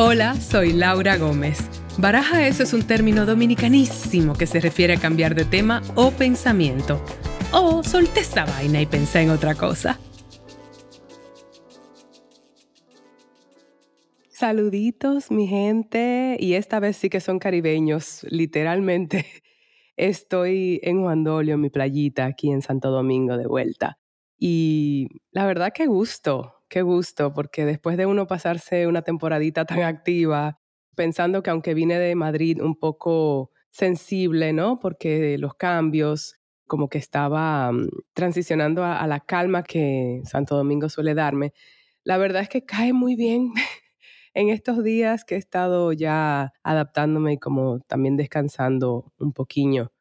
Hola, soy Laura Gómez. Baraja eso es un término dominicanísimo que se refiere a cambiar de tema o pensamiento. O solté esta vaina y pensé en otra cosa. Saluditos, mi gente. Y esta vez sí que son caribeños, literalmente. Estoy en Juan Dolio, mi playita, aquí en Santo Domingo de vuelta. Y la verdad, qué gusto qué gusto, porque después de uno pasarse una temporadita tan activa, pensando que aunque vine de Madrid un poco sensible, ¿no? Porque los cambios, como que estaba mm, transicionando a, la calma que Santo Domingo suele darme, la verdad es que cae muy bien en estos días que he estado ya adaptándome y como también descansando un poquillo.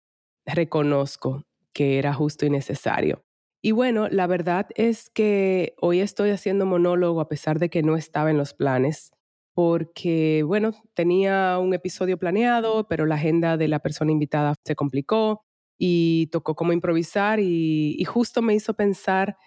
Reconozco que era justo y necesario. Y bueno, la verdad es que hoy estoy haciendo monólogo a pesar de que no estaba en los planes, porque bueno, tenía un episodio planeado, pero la agenda de la persona invitada se complicó y tocó como improvisar y, justo me hizo pensar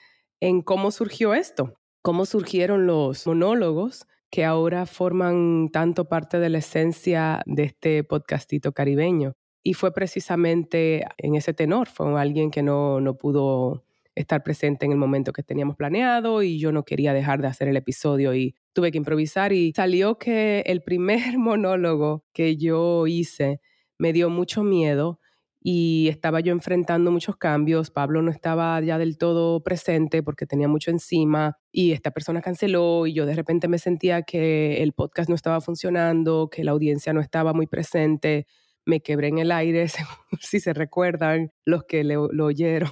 en cómo surgió esto, cómo surgieron los monólogos que ahora forman tanto parte de la esencia de este podcastito caribeño. Y fue precisamente en ese tenor, fue alguien que no, no pudo estar presente en el momento que teníamos planeado y yo no quería dejar de hacer el episodio y tuve que improvisar y salió que el primer monólogo que yo hice me dio mucho miedo y estaba yo enfrentando muchos cambios. Pablo no estaba ya del todo presente porque tenía mucho encima y esta persona canceló y yo de repente me sentía que el podcast no estaba funcionando, que la audiencia no estaba muy presente. Me quebré en el aire, si se recuerdan los que lo oyeron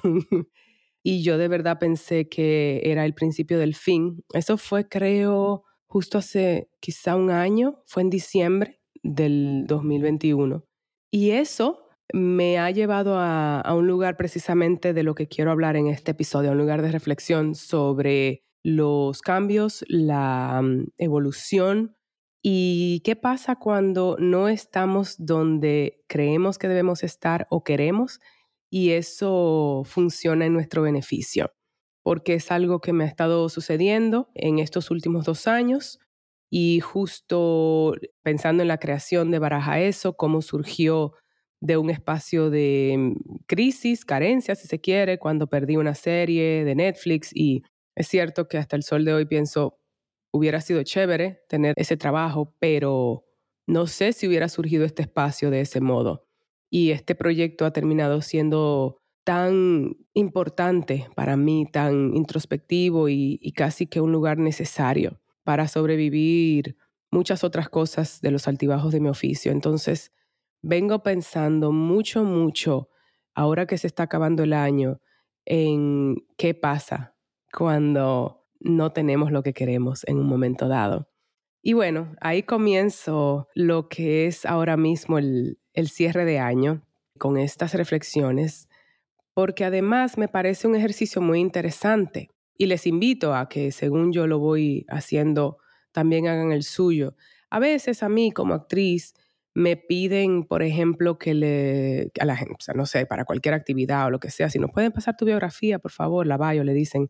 y yo de verdad pensé que era el principio del fin. Eso fue, creo, justo hace quizá un año, fue en diciembre del 2021. Y eso me ha llevado a, un lugar precisamente de lo que quiero hablar en este episodio, un lugar de reflexión sobre los cambios, la mm, evolución y qué pasa cuando no estamos donde creemos que debemos estar o queremos y eso funciona en nuestro beneficio, porque es algo que me ha estado sucediendo en estos últimos dos años y justo pensando en la creación de Baraja Eso, cómo surgió de un espacio de mm, crisis, carencia, si se quiere, cuando perdí una serie de Netflix y es cierto que hasta el sol de hoy pienso, hubiera sido chévere tener ese trabajo, pero no sé si hubiera surgido este espacio de ese modo y este proyecto ha terminado siendo tan importante para mí, tan introspectivo y, casi que un lugar necesario para sobrevivir muchas otras cosas de los altibajos de mi oficio. Entonces, vengo pensando mucho, mucho, ahora que se está acabando el año, en qué pasa cuando no tenemos lo que queremos en un momento dado. Y bueno, ahí comienzo lo que es ahora mismo el, el cierre de año con estas reflexiones, porque además me parece un ejercicio muy interesante y les invito a que según yo lo voy haciendo, también hagan el suyo. A veces a mí como actriz me piden, por ejemplo, que le, a la gente, o sea, no sé, para cualquier actividad o lo que sea, si nos pueden pasar tu biografía, por favor, la vayo, le dicen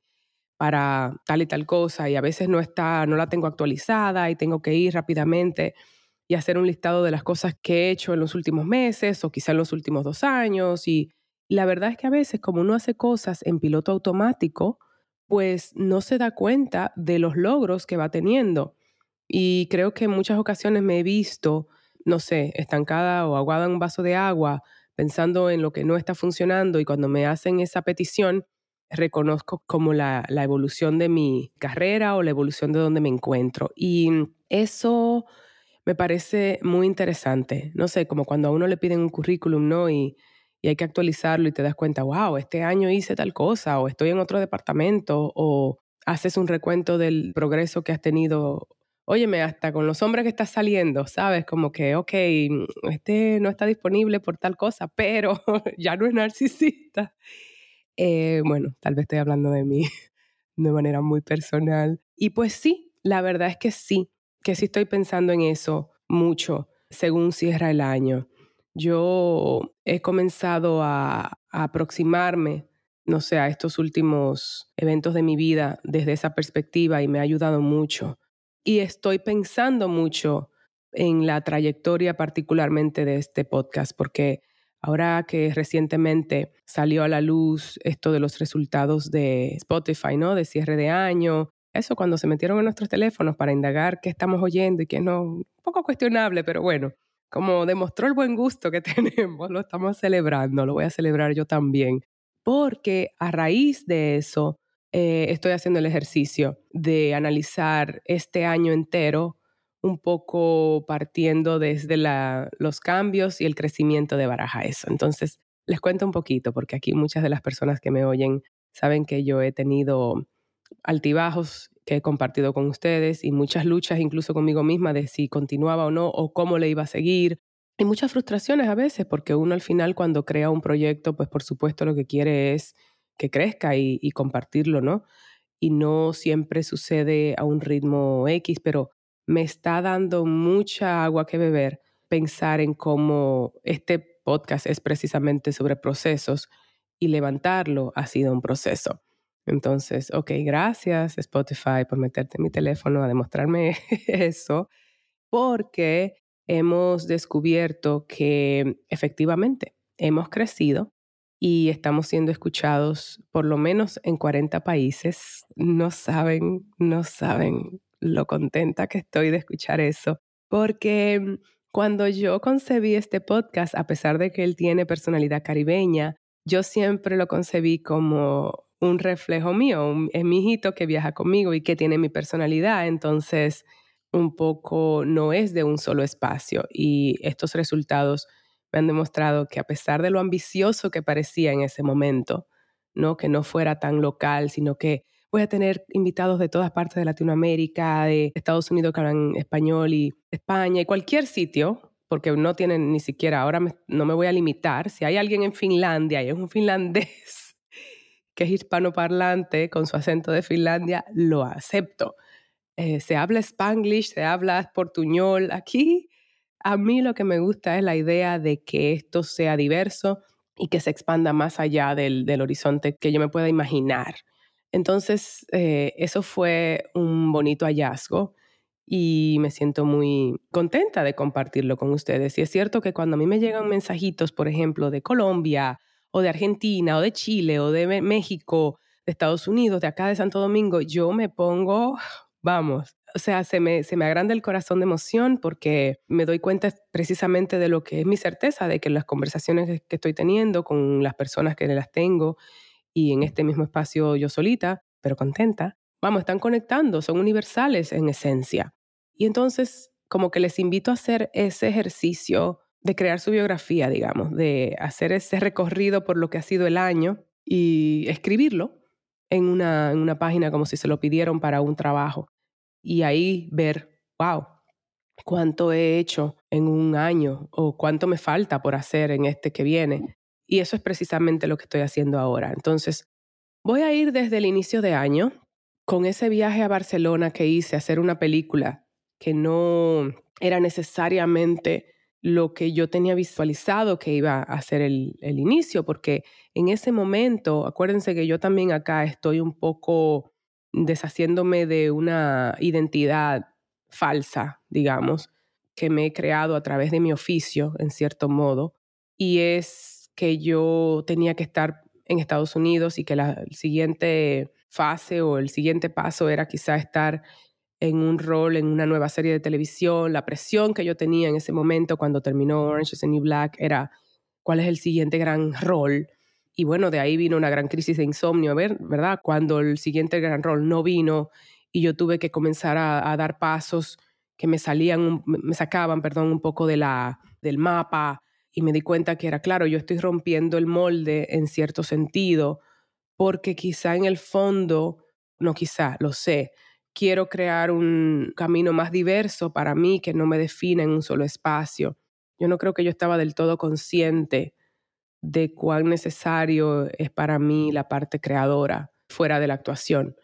para tal y tal cosa y a veces no está, no la tengo actualizada y tengo que ir rápidamente y hacer un listado de las cosas que he hecho en los últimos meses o quizá en los últimos dos años. Y la verdad es que a veces como uno hace cosas en piloto automático, pues no se da cuenta de los logros que va teniendo. Y creo que en muchas ocasiones me he visto, no sé, estancada o aguada en un vaso de agua, pensando en lo que no está funcionando y cuando me hacen esa petición, reconozco como la, la evolución de mi carrera o la evolución de donde me encuentro. Y eso me parece muy interesante. No sé, como cuando a uno le piden un currículum, ¿no? Y, hay que actualizarlo y te das cuenta, wow, este año hice tal cosa, o estoy en otro departamento, o haces un recuento del progreso que has tenido. Óyeme, hasta con los hombres que estás saliendo, ¿sabes? Como que, ok, este no está disponible por tal cosa, pero ya no es narcisista. Eh, bueno, tal vez estoy hablando de mí de manera muy personal. Y pues sí, la verdad es que sí que sí estoy pensando en eso mucho según cierra el año. Yo he comenzado a, aproximarme, no sé, a estos últimos eventos de mi vida desde esa perspectiva y me ha ayudado mucho. y estoy pensando mucho en la trayectoria particularmente de este podcast, porque ahora que recientemente salió a la luz esto de los resultados de Spotify, ¿no? De cierre de año, eso cuando se metieron en nuestros teléfonos para indagar qué estamos oyendo y qué no, un poco cuestionable, pero bueno, como demostró el buen gusto que tenemos, lo estamos celebrando, lo voy a celebrar yo también, porque a raíz de eso eh, estoy haciendo el ejercicio de analizar este año entero un poco partiendo desde los cambios y el crecimiento de Baraja eso. Entonces, les cuento un poquito, porque aquí muchas de las personas que me oyen saben que yo he tenido altibajos que he compartido con ustedes y muchas luchas incluso conmigo misma de si continuaba o no o cómo le iba a seguir. Y muchas frustraciones a veces, porque uno al final cuando crea un proyecto, pues por supuesto lo que quiere es que crezca y, compartirlo, ¿no? Y no siempre sucede a un ritmo X, pero me está dando mucha agua que beber pensar en cómo este podcast es precisamente sobre procesos y levantarlo ha sido un proceso. Entonces, ok, gracias Spotify por meterte en mi teléfono a demostrarme eso, porque hemos descubierto que efectivamente hemos crecido y estamos siendo escuchados por lo menos en 40 países. No saben, no saben lo contenta que estoy de escuchar eso, porque cuando yo concebí este podcast, a pesar de que él tiene personalidad caribeña, yo siempre lo concebí como un reflejo mío, es mi hijito que viaja conmigo y que tiene mi personalidad, entonces un poco no es de un solo espacio y estos resultados me han demostrado que a pesar de lo ambicioso que parecía en ese momento, ¿no? que no fuera tan local, sino que voy a tener invitados de todas partes de Latinoamérica, de Estados Unidos que hablan español y España y cualquier sitio, porque no tienen ni siquiera, ahora no me voy a limitar, si hay alguien en Finlandia y es un finlandés que es hispanoparlante con su acento de Finlandia, lo acepto. Eh, se habla spanglish, se habla portuñol. Aquí a mí lo que me gusta es la idea de que esto sea diverso y que se expanda más allá del, horizonte que yo me pueda imaginar. Entonces, eh, eso fue un bonito hallazgo y me siento muy contenta de compartirlo con ustedes. Y es cierto que cuando a mí me llegan mensajitos, por ejemplo, de Colombia o de Argentina o de Chile o de México, de Estados Unidos, de acá de Santo Domingo, yo me pongo, vamos, o sea, se me, se me agranda el corazón de emoción porque me doy cuenta precisamente de lo que es mi certeza, de que las conversaciones que estoy teniendo con las personas que las tengo y en este mismo espacio yo solita, pero contenta, vamos, están conectando, son universales en esencia. Y entonces, como que les invito a hacer ese ejercicio de crear su biografía, digamos, de hacer ese recorrido por lo que ha sido el año y escribirlo en una, en una página como si se lo pidieron para un trabajo. Y ahí ver, wow, cuánto he hecho en un año o cuánto me falta por hacer en este que viene. Y eso es precisamente lo que estoy haciendo ahora. Entonces, voy a ir desde el inicio de año con ese viaje a Barcelona que hice hacer una película que no era necesariamente lo que yo tenía visualizado que iba a ser el, el, inicio, porque en ese momento, acuérdense que yo también acá estoy un poco deshaciéndome de una identidad falsa, digamos, que me he creado a través de mi oficio, en cierto modo, y es que yo tenía que estar en Estados Unidos y que la siguiente fase o el siguiente paso era quizá estar en un rol en una nueva serie de televisión. La presión que yo tenía en ese momento cuando terminó Orange is the New Black era cuál es el siguiente gran rol. Y bueno, de ahí vino una gran crisis de insomnio, ¿verdad? Cuando el siguiente gran rol no vino y yo tuve que comenzar a, a dar pasos que me salían, me sacaban, perdón, un poco de la, del mapa, y me di cuenta que era claro, yo estoy rompiendo el molde en cierto sentido, porque quizá en el fondo, no quizá, lo sé, quiero crear un camino más diverso para mí que no me defina en un solo espacio. Yo no creo que yo estaba del todo consciente de cuán necesario es para mí la parte creadora fuera de la actuación.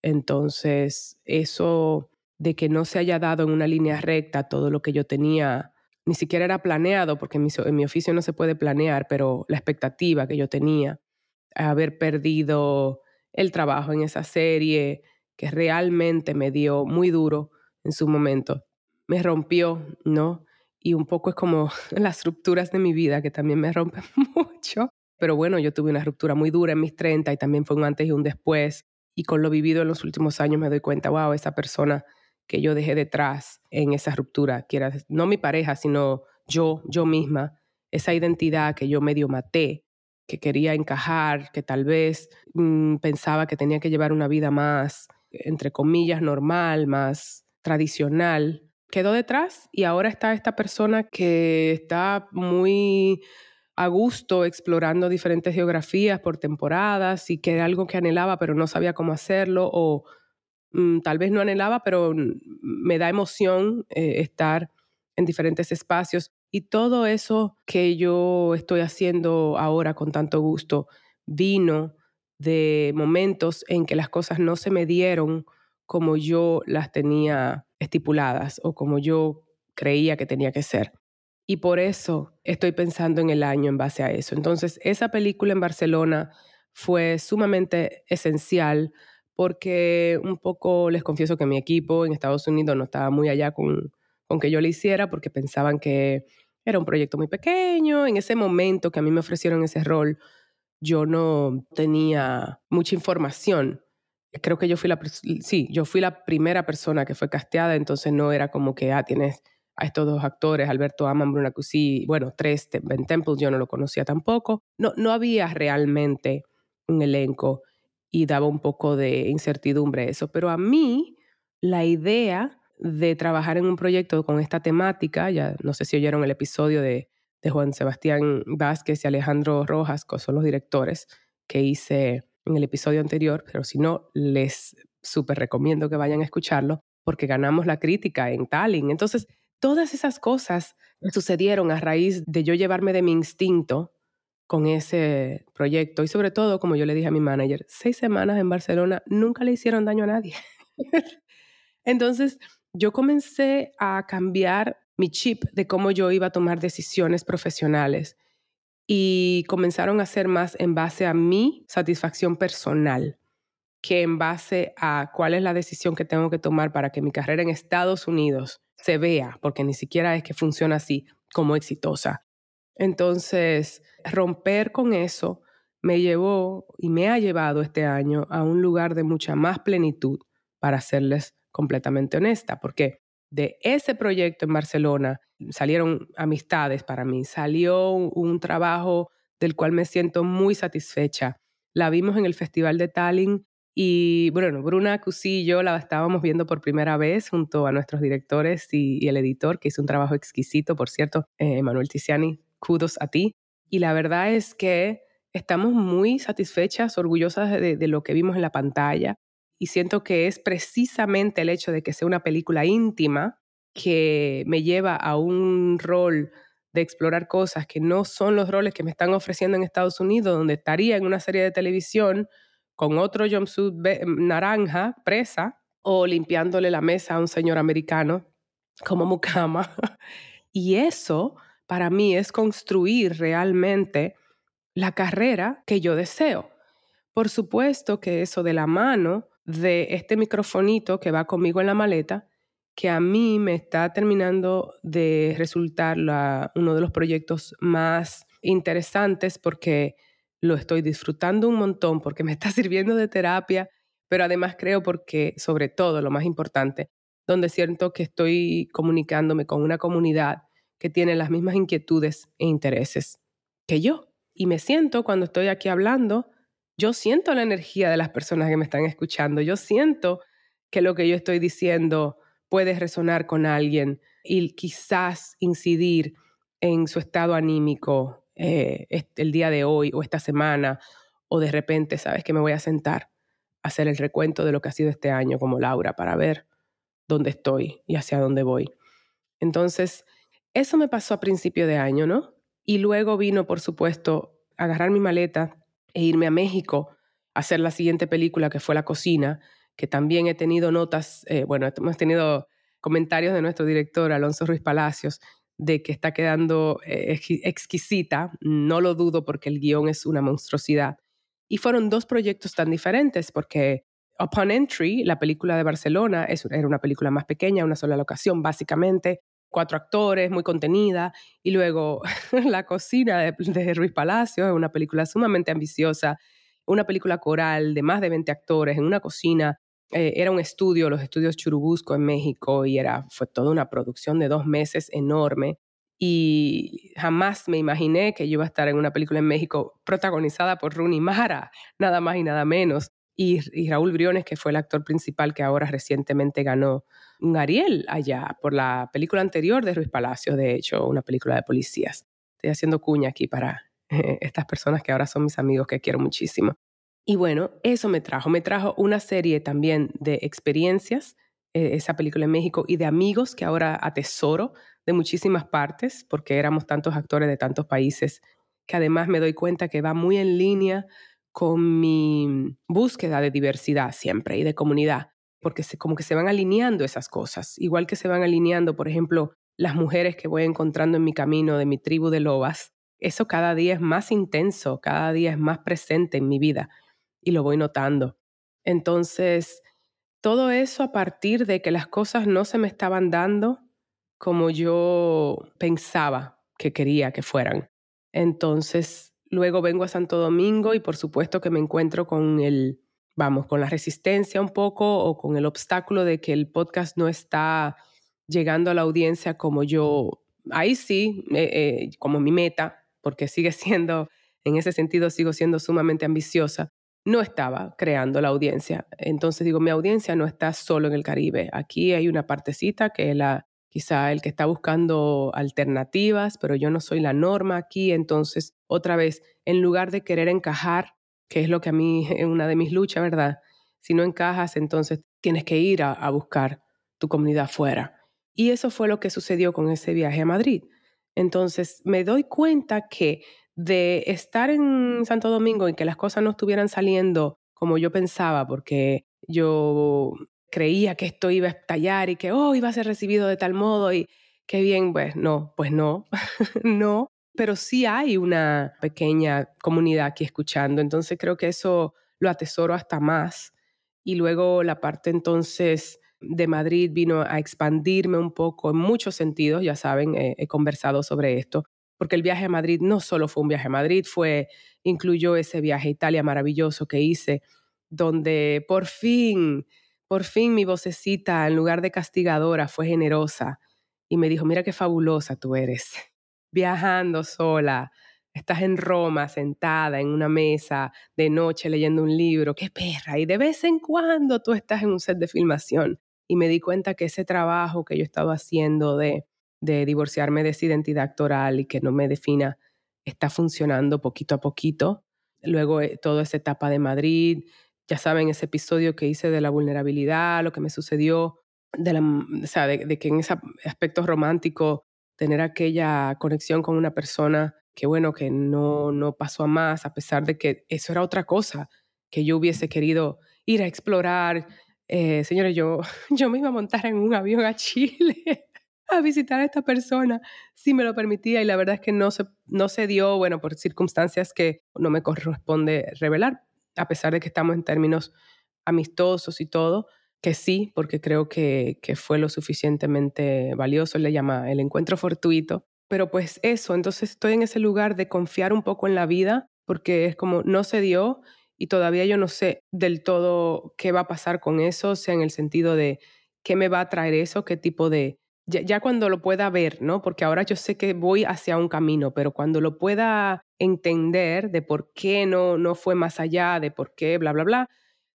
Entonces, eso de que no se haya dado en una línea recta todo lo que yo tenía ni siquiera era planeado, porque en mi, oficio no se puede planear, pero la expectativa que yo tenía, haber perdido el trabajo en esa serie, que realmente me dio muy duro en su momento. Me rompió, ¿no? Y un poco es como las rupturas de mi vida que también me rompen mucho. Pero bueno, yo tuve una ruptura muy dura en mis 30 y también fue un antes y un después. Y con lo vivido en los últimos años me doy cuenta, wow, esa persona que yo dejé detrás en esa ruptura, que era no mi pareja, sino yo, yo misma, esa identidad que yo medio maté, que quería encajar, que tal vez mm, pensaba que tenía que llevar una vida más, entre comillas, normal, más tradicional, quedó detrás y ahora está esta persona que está muy a gusto explorando diferentes geografías por temporadas y que era algo que anhelaba pero no sabía cómo hacerlo o mm, tal vez no anhelaba pero me da emoción eh, estar en diferentes espacios. Y todo eso que yo estoy haciendo ahora con tanto gusto vino de momentos en que las cosas no se me dieron como yo las tenía estipuladas o como yo creía que tenía que ser. Y por eso estoy pensando en el año en base a eso. Entonces, esa película en Barcelona fue sumamente esencial porque un poco les confieso que mi equipo en Estados Unidos no estaba muy allá con, con que yo lo hiciera porque pensaban que era un proyecto muy pequeño. En ese momento que a mí me ofrecieron ese rol, yo no tenía mucha información. Creo que yo fui la, sí, yo fui la primera persona que fue casteada, entonces no era como que, ah, tienes a estos dos actores, Alberto Aman, Bruna Cusi, bueno, tres, Ben Temple, yo no lo conocía tampoco. No, no había realmente un elenco y daba un poco de incertidumbre eso, pero a mí la idea de trabajar en un proyecto con esta temática, ya no sé si oyeron el episodio de, de Juan Sebastián Vázquez y Alejandro Rojas, que son los directores que hice en el episodio anterior, pero si no, les súper recomiendo que vayan a escucharlo porque ganamos la crítica en Tallinn. Entonces, todas esas cosas sucedieron a raíz de yo llevarme de mi instinto con ese proyecto y sobre todo, como yo le dije a mi manager, seis semanas en Barcelona nunca le hicieron daño a nadie. Entonces, yo comencé a cambiar mi chip de cómo yo iba a tomar decisiones profesionales y comenzaron a ser más en base a mi satisfacción personal que en base a cuál es la decisión que tengo que tomar para que mi carrera en Estados Unidos se vea, porque ni siquiera es que funciona así como exitosa. Entonces, romper con eso me llevó y me ha llevado este año a un lugar de mucha más plenitud para serles completamente honesta, porque de ese proyecto en Barcelona salieron amistades para mí, salió un trabajo del cual me siento muy satisfecha. La vimos en el Festival de Tallinn y bueno, Bruna Cusí y yo la estábamos viendo por primera vez junto a nuestros directores y, el editor, que hizo un trabajo exquisito, por cierto, eh, Manuel Tiziani, kudos a ti. Y la verdad es que estamos muy satisfechas, orgullosas de lo que vimos en la pantalla y siento que es precisamente el hecho de que sea una película íntima que me lleva a un rol de explorar cosas que no son los roles que me están ofreciendo en Estados Unidos, donde estaría en una serie de televisión con otro jumpsuit naranja, presa, o limpiándole la mesa a un señor americano como Mukama. y eso para mí es construir realmente la carrera que yo deseo. Por supuesto que eso de la mano de este microfonito que va conmigo en la maleta, que a mí me está terminando de resultar uno de los proyectos más interesantes porque lo estoy disfrutando un montón, porque me está sirviendo de terapia, pero además creo porque, sobre todo, lo más importante, donde siento que estoy comunicándome con una comunidad que tiene las mismas inquietudes e intereses que yo. Y me siento cuando estoy aquí hablando yo siento la energía de las personas que me están escuchando, yo siento que lo que yo estoy diciendo puede resonar con alguien y quizás incidir en su estado anímico eh, el día de hoy o esta semana, o de repente, sabes que me voy a sentar a hacer el recuento de lo que ha sido este año como Laura para ver dónde estoy y hacia dónde voy. Entonces, eso me pasó a principio de año, ¿no? Y luego vino, por supuesto, agarrar mi maleta e irme a México a hacer la siguiente película que fue La Cocina, que también he tenido notas, eh, bueno, hemos tenido comentarios de nuestro director Alonso Ruiz Palacios de que está quedando eh, exquisita, no lo dudo porque el guion es una monstruosidad. Y fueron dos proyectos tan diferentes porque Upon Entry, la película de Barcelona, era una película más pequeña, una sola locación, básicamente, cuatro actores, muy contenida, y luego La cocina de, Ruiz Palacio, es una película sumamente ambiciosa, una película coral de más de 20 actores en una cocina. Eh, era un estudio, los estudios Churubusco en México, y era, fue toda una producción de dos meses enorme. Y jamás me imaginé que yo iba a estar en una película en México protagonizada por Rooney Mara, nada más y nada menos. Y, Raúl Briones, que fue el actor principal que ahora recientemente ganó un Ariel allá por la película anterior de Ruiz Palacios, de hecho, una película de policías. Estoy haciendo cuña aquí para estas personas que ahora son mis amigos que quiero muchísimo. Y bueno, eso me trajo, me trajo una serie también de experiencias, eh, esa película en México, y de amigos que ahora atesoro de muchísimas partes, porque éramos tantos actores de tantos países, que además me doy cuenta que va muy en línea con mi búsqueda de diversidad siempre y de comunidad, porque como que se van alineando esas cosas, igual que se van alineando, por ejemplo, las mujeres que voy encontrando en mi camino de mi tribu de lobas, eso cada día es más intenso, cada día es más presente en mi vida y lo voy notando. Entonces, todo eso a partir de que las cosas no se me estaban dando como yo pensaba que quería que fueran. Entonces, luego vengo a Santo Domingo y por supuesto que me encuentro con el, vamos, con la resistencia un poco o con el obstáculo de que el podcast no está llegando a la audiencia como yo, ahí sí, eh, eh, como mi meta, porque sigue siendo, en ese sentido sigo siendo sumamente ambiciosa, no estaba creando la audiencia. Entonces digo, mi audiencia no está solo en el Caribe. Aquí hay una partecita que es la, quizá el que está buscando alternativas, pero yo no soy la norma aquí. Entonces, otra vez, en lugar de querer encajar, que es lo que a mí es una de mis luchas, ¿verdad? Si no encajas, entonces tienes que ir a, a buscar tu comunidad fuera. Y eso fue lo que sucedió con ese viaje a Madrid. Entonces me doy cuenta que de estar en Santo Domingo y que las cosas no estuvieran saliendo como yo pensaba, porque yo creía que esto iba a estallar y que, oh, iba a ser recibido de tal modo y qué bien, pues no, pues no, no, pero sí hay una pequeña comunidad aquí escuchando, entonces creo que eso lo atesoro hasta más. Y luego la parte entonces de Madrid vino a expandirme un poco en muchos sentidos, ya saben, he conversado sobre esto, porque el viaje a Madrid no solo fue un viaje a Madrid, fue, incluyó ese viaje a Italia maravilloso que hice, donde por fin, por fin mi vocecita, en lugar de castigadora, fue generosa y me dijo, mira qué fabulosa tú eres, viajando sola, estás en Roma sentada en una mesa de noche leyendo un libro, qué perra, y de vez en cuando tú estás en un set de filmación y me di cuenta que ese trabajo que yo estaba haciendo de, de divorciarme de esa identidad actoral y que no me defina está funcionando poquito a poquito. Luego eh, toda esa etapa de Madrid, ya saben, ese episodio que hice de la vulnerabilidad, lo que me sucedió, de, la, o sea, de, que en ese aspecto romántico, tener aquella conexión con una persona que, bueno, que no, no pasó a más, a pesar de que eso era otra cosa que yo hubiese querido ir a explorar, eh, señores, yo, yo me iba a montar en un avión a Chile a visitar a esta persona si me lo permitía y la verdad es que no se, no se dio, bueno, por circunstancias que no me corresponde revelar, a pesar de que estamos en términos amistosos y todo, que sí, porque creo que, que fue lo suficientemente valioso, le llama el encuentro fortuito. Pero pues eso, entonces estoy en ese lugar de confiar un poco en la vida, porque es como no se dio y todavía yo no sé del todo qué va a pasar con eso, sea en el sentido de qué me va a traer eso, qué tipo de... Ya, cuando lo pueda ver, ¿no? Porque ahora yo sé que voy hacia un camino, pero cuando lo pueda entender de por qué no, no fue más allá, de por qué, bla, bla, bla,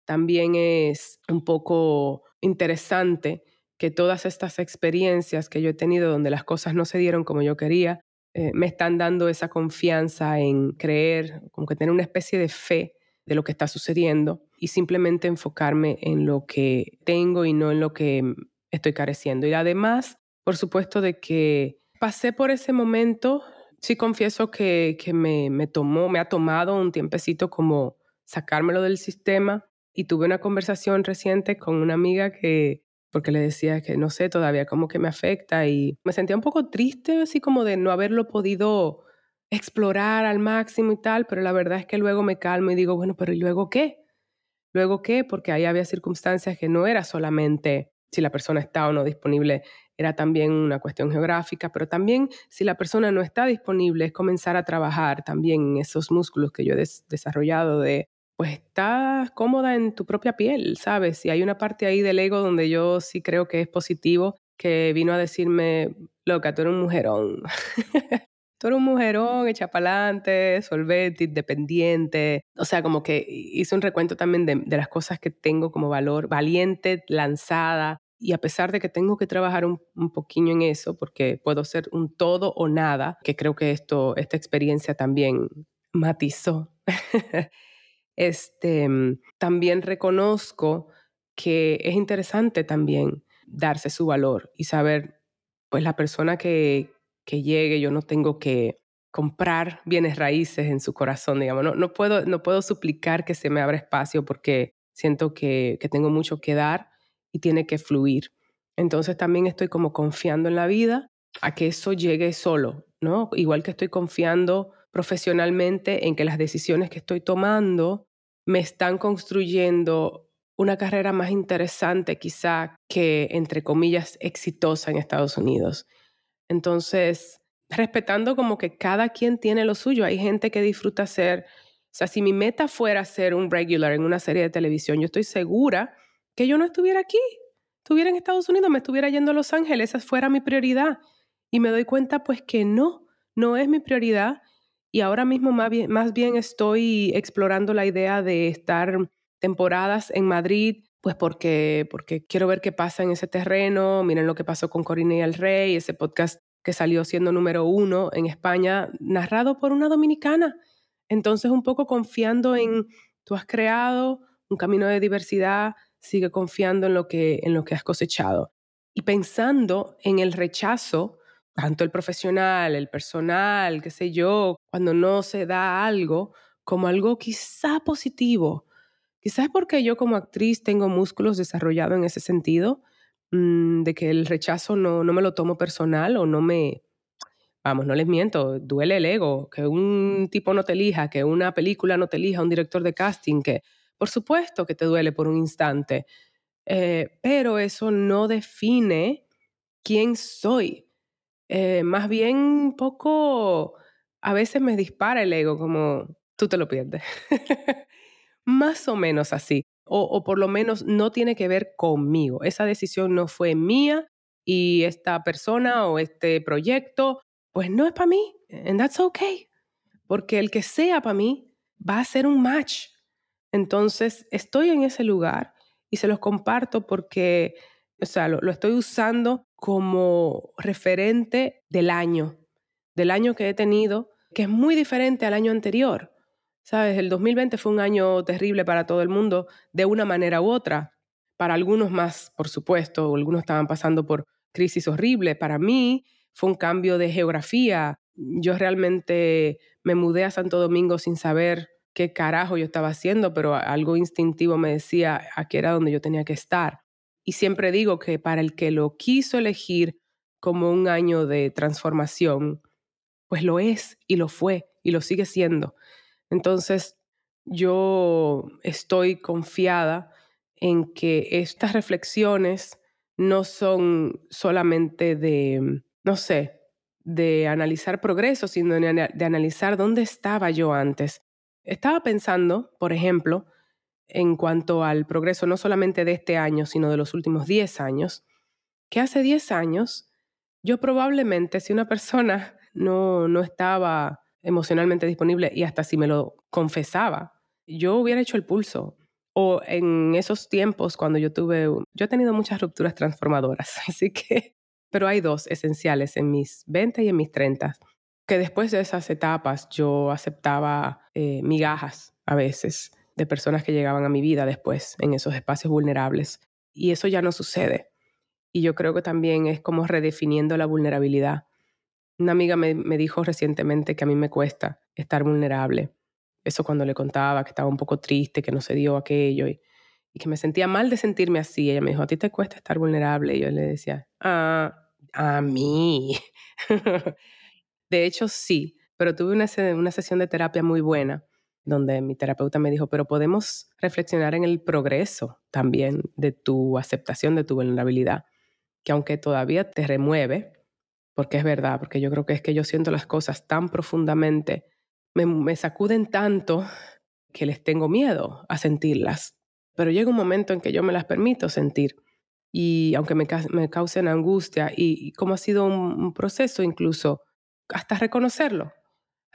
también es un poco interesante que todas estas experiencias que yo he tenido donde las cosas no se dieron como yo quería, eh, me están dando esa confianza en creer, como que tener una especie de fe de lo que está sucediendo y simplemente enfocarme en lo que tengo y no en lo que estoy careciendo. Y además, por supuesto, de que pasé por ese momento, sí confieso que, que me, me tomó, me ha tomado un tiempecito como sacármelo del sistema y tuve una conversación reciente con una amiga que, porque le decía que no sé, todavía como que me afecta y me sentía un poco triste, así como de no haberlo podido explorar al máximo y tal, pero la verdad es que luego me calmo y digo, bueno, pero ¿y luego qué? Luego, ¿qué? Porque ahí había circunstancias que no era solamente si la persona está o no disponible, era también una cuestión geográfica, pero también si la persona no está disponible, es comenzar a trabajar también en esos músculos que yo he desarrollado de, pues estás cómoda en tu propia piel, ¿sabes? Y hay una parte ahí del ego donde yo sí creo que es positivo, que vino a decirme, loca, tú eres un mujerón. tú eres un mujerón, echa pa'lante, solvente, independiente. O sea, como que hice un recuento también de, de, las cosas que tengo como valor, valiente, lanzada. Y a pesar de que tengo que trabajar un, un poquillo en eso, porque puedo ser un todo o nada, que creo que esto, esta experiencia también matizó. este, también reconozco que es interesante también darse su valor y saber, pues la persona que, que llegue, yo no tengo que comprar bienes raíces en su corazón, digamos, no, no, puedo, no puedo suplicar que se me abra espacio porque siento que, que tengo mucho que dar y tiene que fluir. Entonces también estoy como confiando en la vida a que eso llegue solo, ¿no? Igual que estoy confiando profesionalmente en que las decisiones que estoy tomando me están construyendo una carrera más interesante quizá que, entre comillas, exitosa en Estados Unidos. Entonces, respetando como que cada quien tiene lo suyo. Hay gente que disfruta ser, o sea, si mi meta fuera ser un regular en una serie de televisión, yo estoy segura que yo no estuviera aquí, estuviera en Estados Unidos, me estuviera yendo a Los Ángeles, esa fuera mi prioridad. Y me doy cuenta pues que no, no es mi prioridad. Y ahora mismo más bien, estoy explorando la idea de estar temporadas en Madrid, pues porque, porque quiero ver qué pasa en ese terreno. Miren lo que pasó con Corina y el Rey, ese podcast que salió siendo número uno en España, narrado por una dominicana. Entonces, un poco confiando en, tú has creado un camino de diversidad, sigue confiando en lo que, en lo que has cosechado. Y pensando en el rechazo, tanto el profesional, el personal, qué sé yo, cuando no se da algo, como algo quizá positivo, Quizás porque yo como actriz tengo músculos desarrollados en ese sentido, mmm, de que el rechazo no, no me lo tomo personal o no me, vamos, no les miento, duele el ego, que un tipo no te elija, que una película no te elija, un director de casting, que por supuesto que te duele por un instante, eh, pero eso no define quién soy. Eh, más bien un poco, a veces me dispara el ego, como tú te lo pierdes. Más o menos así. O, o, por lo menos no tiene que ver conmigo. Esa decisión no fue mía y esta persona o este proyecto, pues no es para mí. And that's okay. Porque el que sea para mí va a ser un match. Entonces, estoy en ese lugar y se los comparto porque, o sea, lo, lo estoy usando como referente del año, del año que he tenido, que es muy diferente al año anterior. Sabes, el 2020 fue un año terrible para todo el mundo, de una manera u otra. Para algunos más, por supuesto, algunos estaban pasando por crisis horribles. Para mí fue un cambio de geografía. Yo realmente me mudé a Santo Domingo sin saber qué carajo yo estaba haciendo, pero algo instintivo me decía aquí era donde yo tenía que estar. Y siempre digo que para el que lo quiso elegir como un año de transformación, pues lo es y lo fue y lo sigue siendo. Entonces, yo estoy confiada en que estas reflexiones no son solamente de, no sé, de analizar progreso, sino de analizar dónde estaba yo antes. Estaba pensando, por ejemplo, en cuanto al progreso no solamente de este año, sino de los últimos 10 años, que hace 10 años yo probablemente, si una persona no, no estaba emocionalmente disponible y hasta si me lo confesaba, yo hubiera hecho el pulso. O en esos tiempos cuando yo tuve, yo he tenido muchas rupturas transformadoras, así que, pero hay dos esenciales en mis 20 y en mis 30, que después de esas etapas yo aceptaba eh, migajas a veces de personas que llegaban a mi vida después en esos espacios vulnerables. Y eso ya no sucede. Y yo creo que también es como redefiniendo la vulnerabilidad una amiga me, me, dijo recientemente que a mí me cuesta estar vulnerable. Eso cuando le contaba que estaba un poco triste, que no se dio aquello y, que me sentía mal de sentirme así. Ella me dijo, ¿a ti te cuesta estar vulnerable? Y yo le decía, ah, a mí. de hecho, sí, pero tuve una, una sesión de terapia muy buena donde mi terapeuta me dijo, pero podemos reflexionar en el progreso también de tu aceptación de tu vulnerabilidad, que aunque todavía te remueve, porque es verdad, porque yo creo que es que yo siento las cosas tan profundamente, me, sacuden tanto que les tengo miedo a sentirlas, pero llega un momento en que yo me las permito sentir y aunque me, me causen angustia y, como ha sido un proceso incluso hasta reconocerlo,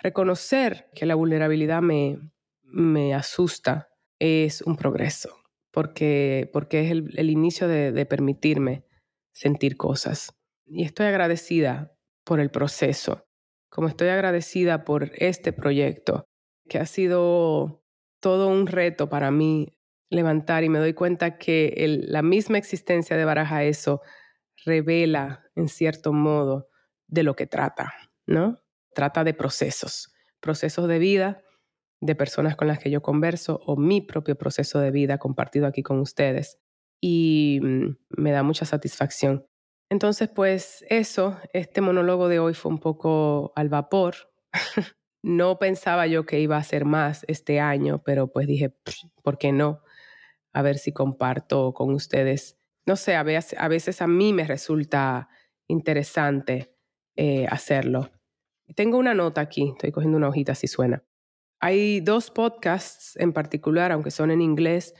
reconocer que la vulnerabilidad me, me asusta es un progreso, porque, porque es el, inicio de, permitirme sentir cosas. Y estoy agradecida por el proceso, como estoy agradecida por este proyecto, que ha sido todo un reto para mí levantar y me doy cuenta que la misma existencia de Baraja Eso revela, en cierto modo, de lo que trata, ¿no? Trata de procesos, procesos de vida de personas con las que yo converso o mi propio proceso de vida compartido aquí con ustedes. Y mm, me da mucha satisfacción. Entonces, pues eso, este monólogo de hoy fue un poco al vapor. no pensaba yo que iba a ser más este año, pero pues dije, ¿por qué no? A ver si comparto con ustedes. No sé, a veces a, veces a mí me resulta interesante eh, hacerlo. Tengo una nota aquí, estoy cogiendo una hojita si suena. Hay dos podcasts en particular, aunque son en inglés,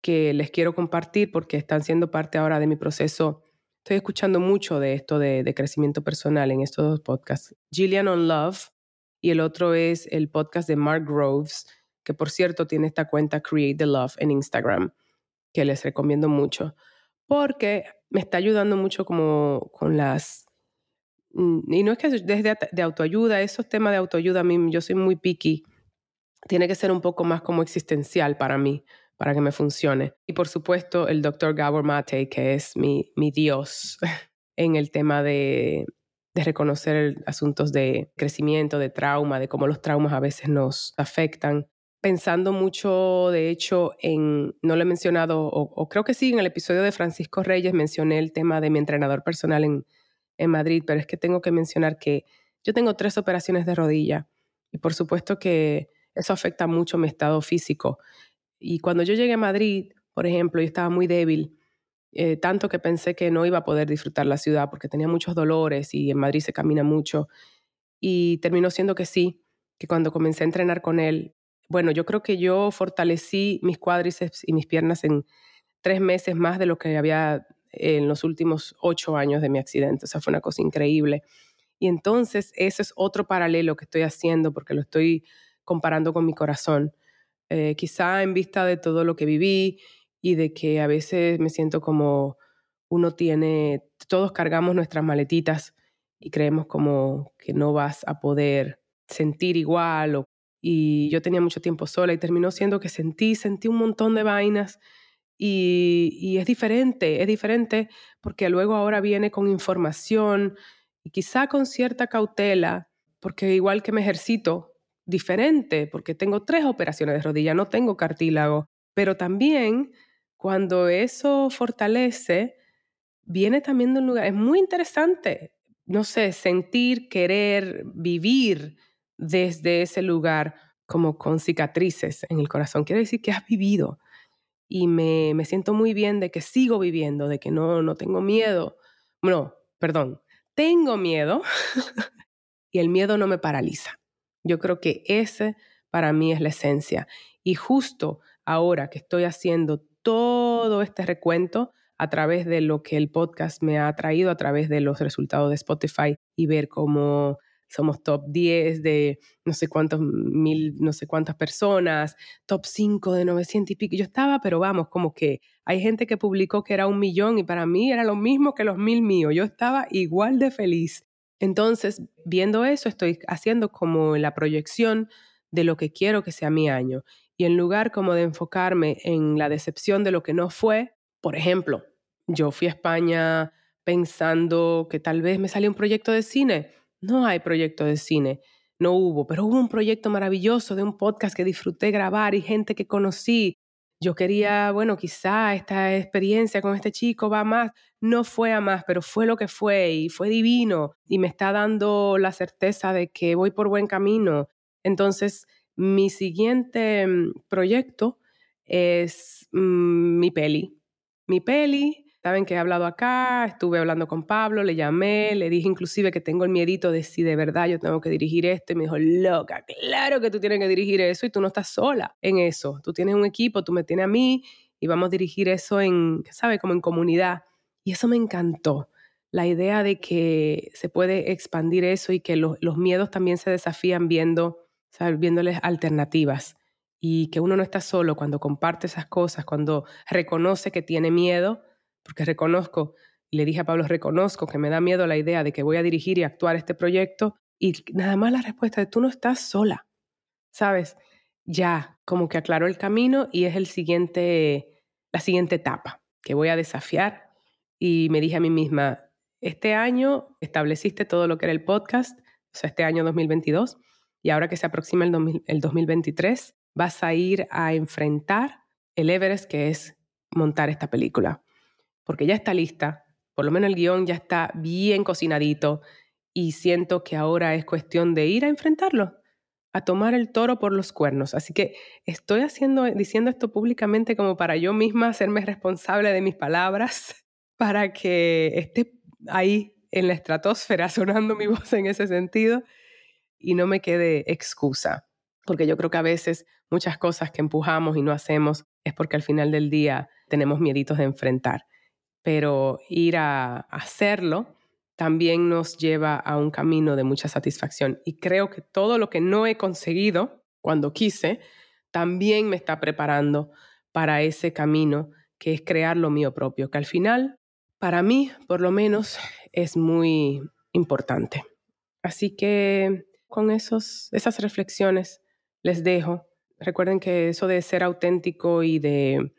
que les quiero compartir porque están siendo parte ahora de mi proceso. Estoy escuchando mucho de esto de, crecimiento personal en estos dos podcasts. Gillian on Love y el otro es el podcast de Mark Groves, que por cierto tiene esta cuenta Create the Love en Instagram, que les recomiendo mucho, porque me está ayudando mucho como con las y no es que desde de autoayuda, esos temas de autoayuda a mí, yo soy muy picky, tiene que ser un poco más como existencial para mí, para que me funcione. Y por supuesto, el doctor Gabor Mate, que es mi, mi dios en el tema de, de reconocer asuntos de crecimiento, de trauma, de cómo los traumas a veces nos afectan. Pensando mucho, de hecho, en, no lo he mencionado, o, o creo que sí, en el episodio de Francisco Reyes mencioné el tema de mi entrenador personal en, en Madrid, pero es que tengo que mencionar que yo tengo tres operaciones de rodilla y por supuesto que eso afecta mucho mi estado físico. Y cuando yo llegué a Madrid, por ejemplo, yo estaba muy débil, eh, tanto que pensé que no iba a poder disfrutar la ciudad porque tenía muchos dolores y en Madrid se camina mucho. Y terminó siendo que sí, que cuando comencé a entrenar con él, bueno, yo creo que yo fortalecí mis cuádriceps y mis piernas en tres meses más de lo que había en los últimos ocho años de mi accidente. O sea, fue una cosa increíble. Y entonces ese es otro paralelo que estoy haciendo porque lo estoy comparando con mi corazón. Eh, quizá en vista de todo lo que viví y de que a veces me siento como uno tiene, todos cargamos nuestras maletitas y creemos como que no vas a poder sentir igual. y yo tenía mucho tiempo sola y terminó siendo que sentí, sentí un montón de vainas y, es diferente, es diferente porque luego ahora viene con información y quizá con cierta cautela, porque igual que me ejercito, diferente, porque tengo tres operaciones de rodilla, no tengo cartílago, pero también cuando eso fortalece, viene también de un lugar, es muy interesante, no sé, sentir, querer, vivir desde ese lugar como con cicatrices en el corazón. Quiere decir que has vivido, y me, me, siento muy bien de que sigo viviendo, de que no, no tengo miedo. No, perdón, tengo miedo y el miedo no me paraliza. Yo creo que ese para mí es la esencia. Y justo ahora que estoy haciendo todo este recuento a través de lo que el podcast me ha traído, a través de los resultados de Spotify y ver cómo somos top 10 de no sé cuántos mil, no sé cuántas personas, top 5 de 900 y pico. Yo estaba, pero vamos, como que hay gente que publicó que era un millón y para mí era lo mismo que los mil míos. Yo estaba igual de feliz. Entonces, viendo eso, estoy haciendo como la proyección de lo que quiero que sea mi año. Y en lugar como de enfocarme en la decepción de lo que no fue, por ejemplo, yo fui a España pensando que tal vez me salía un proyecto de cine no hay proyecto de cine, no hubo, pero hubo un proyecto maravilloso de un podcast que disfruté grabar y gente que conocí. Yo quería, bueno, quizá esta experiencia con este chico va más, no fue a más, pero fue lo que fue y fue divino y me está dando la certeza de que voy por buen camino. Entonces, Mi siguiente mm, proyecto es mm, mi peli. Mi peli, saben que he hablado acá, estuve hablando con Pablo, le llamé, le dije inclusive que tengo el miedito de si de verdad yo tengo que dirigir esto y me dijo, loca, claro que tú tienes que dirigir eso y tú no estás sola en eso. Tú tienes un equipo, tú me tienes a mí y vamos a dirigir eso en, ¿sabes? Como en comunidad. Y eso me encantó. La idea de que se puede expandir eso y que los, los miedos también se desafían viendo, ¿sabes? viéndoles alternativas. Y que uno no está solo cuando comparte esas cosas, cuando reconoce que tiene miedo, porque reconozco, le dije a Pablo, reconozco que me da miedo la idea de que voy a dirigir y actuar este proyecto, y nada más la respuesta de tú no estás sola, ¿sabes? Ya, como que aclaró el camino y es el siguiente, la siguiente etapa que voy a desafiar. Y me dije a mí misma, este año estableciste todo lo que era el podcast, o sea, este año 2022, y ahora que se aproxima el, el 2023, vas a ir a enfrentar el Everest que es montar esta película. Porque ya está lista, por lo menos el guion ya está bien cocinadito y siento que ahora es cuestión de ir a enfrentarlo, a tomar el toro por los cuernos. Así que estoy haciendo, diciendo esto públicamente como para yo misma hacerme responsable de mis palabras, para que esté ahí en la estratosfera sonando mi voz en ese sentido y no me quede excusa. Porque yo creo que a veces muchas cosas que empujamos y no hacemos es porque al final del día tenemos mieditos de enfrentar. Pero ir a hacerlo también nos lleva a un camino de mucha satisfacción. Y creo que todo lo que no he conseguido cuando quise, también me está preparando para ese camino que es crear lo mío propio, que al final, para mí, por lo menos, es muy importante. Así que con esos, esas reflexiones les dejo. Recuerden que eso de ser auténtico y de,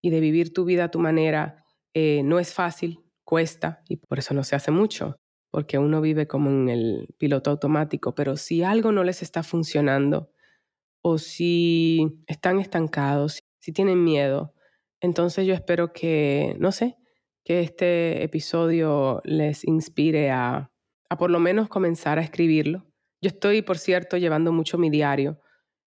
y de vivir tu vida a tu manera eh, no es fácil, cuesta y por eso no se hace mucho, porque uno vive como en el piloto automático, pero si algo no les está funcionando o si están estancados, si tienen miedo, entonces yo espero que, no sé, que este episodio les inspire a, a por lo menos comenzar a escribirlo. Yo estoy, por cierto, llevando mucho mi diario.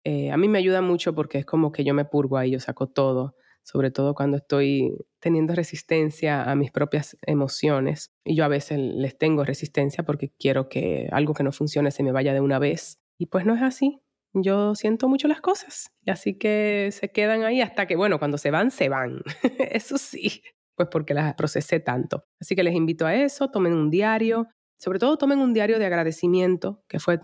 Eh, a mí me ayuda mucho porque es como que yo me purgo ahí, yo saco todo, sobre todo cuando estoy teniendo resistencia a mis propias emociones. Y yo a veces les tengo resistencia porque quiero que algo que no funcione se me vaya de una vez. Y pues no es así. Yo siento mucho las cosas. Y así que se quedan ahí hasta que, bueno, cuando se van, se van. Eso sí pues porque las procesé tanto. Así que les invito a eso, tomen un diario, sobre todo tomen un diario de agradecimiento, que fue,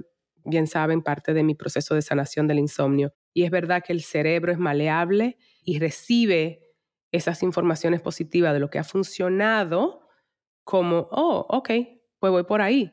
bien saben, parte de mi proceso de sanación del insomnio. Y es verdad que el cerebro es maleable y recibe esas informaciones positivas de lo que ha funcionado como, oh, ok, pues voy por ahí,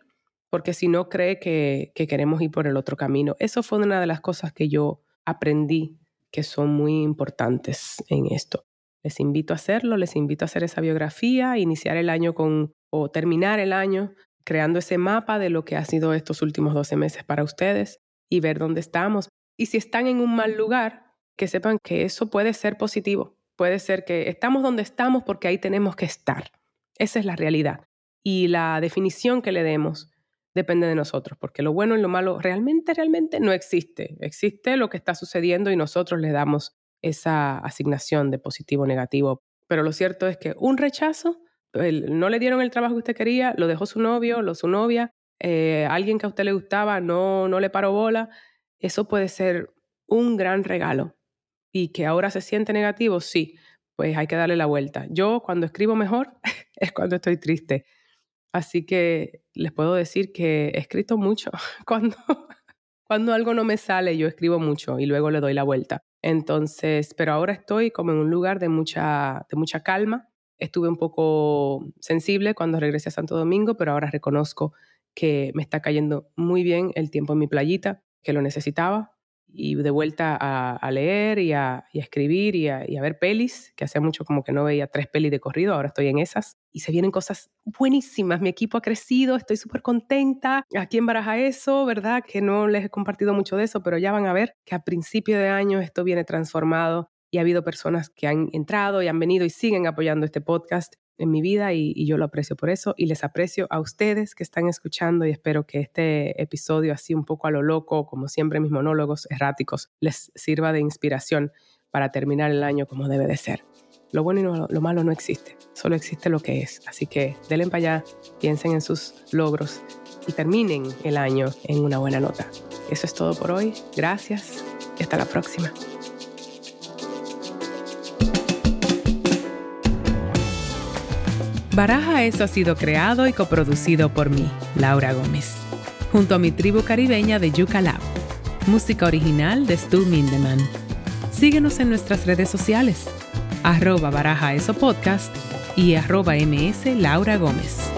porque si no cree que, que queremos ir por el otro camino. Eso fue una de las cosas que yo aprendí que son muy importantes en esto. Les invito a hacerlo, les invito a hacer esa biografía, iniciar el año con o terminar el año creando ese mapa de lo que ha sido estos últimos 12 meses para ustedes y ver dónde estamos. Y si están en un mal lugar, que sepan que eso puede ser positivo. Puede ser que estamos donde estamos porque ahí tenemos que estar. Esa es la realidad. Y la definición que le demos depende de nosotros, porque lo bueno y lo malo realmente, realmente no existe. Existe lo que está sucediendo y nosotros le damos esa asignación de positivo o negativo. Pero lo cierto es que un rechazo, no le dieron el trabajo que usted quería, lo dejó su novio, lo su novia, eh, alguien que a usted le gustaba no, no le paró bola, eso puede ser un gran regalo. Y que ahora se siente negativo, sí, pues hay que darle la vuelta. Yo cuando escribo mejor es cuando estoy triste. Así que les puedo decir que he escrito mucho. Cuando, cuando algo no me sale, yo escribo mucho y luego le doy la vuelta. Entonces, pero ahora estoy como en un lugar de mucha, de mucha calma. Estuve un poco sensible cuando regresé a Santo Domingo, pero ahora reconozco que me está cayendo muy bien el tiempo en mi playita, que lo necesitaba y de vuelta a, leer y a, escribir y a, ver pelis, que hace mucho como que no veía tres pelis de corrido, ahora estoy en esas. Y se vienen cosas buenísimas, mi equipo ha crecido, estoy súper contenta. Aquí en Baraja eso, ¿verdad? Que no les he compartido mucho de eso, pero ya van a ver que a principio de año esto viene transformado y ha habido personas que han entrado y han venido y siguen apoyando este podcast. En mi vida y, yo lo aprecio por eso y les aprecio a ustedes que están escuchando y espero que este episodio así un poco a lo loco, como siempre mis monólogos erráticos, les sirva de inspiración para terminar el año como debe de ser. Lo bueno y lo malo no existe, solo existe lo que es. Así que denle para allá, piensen en sus logros y terminen el año en una buena nota. Eso es todo por hoy. Gracias y hasta la próxima. Baraja Eso ha sido creado y coproducido por mí, Laura Gómez, junto a mi tribu caribeña de Yuca Lab. Música original de Stu Mindeman. Síguenos en nuestras redes sociales, arroba Baraja Eso Podcast y arroba ms Laura Gómez.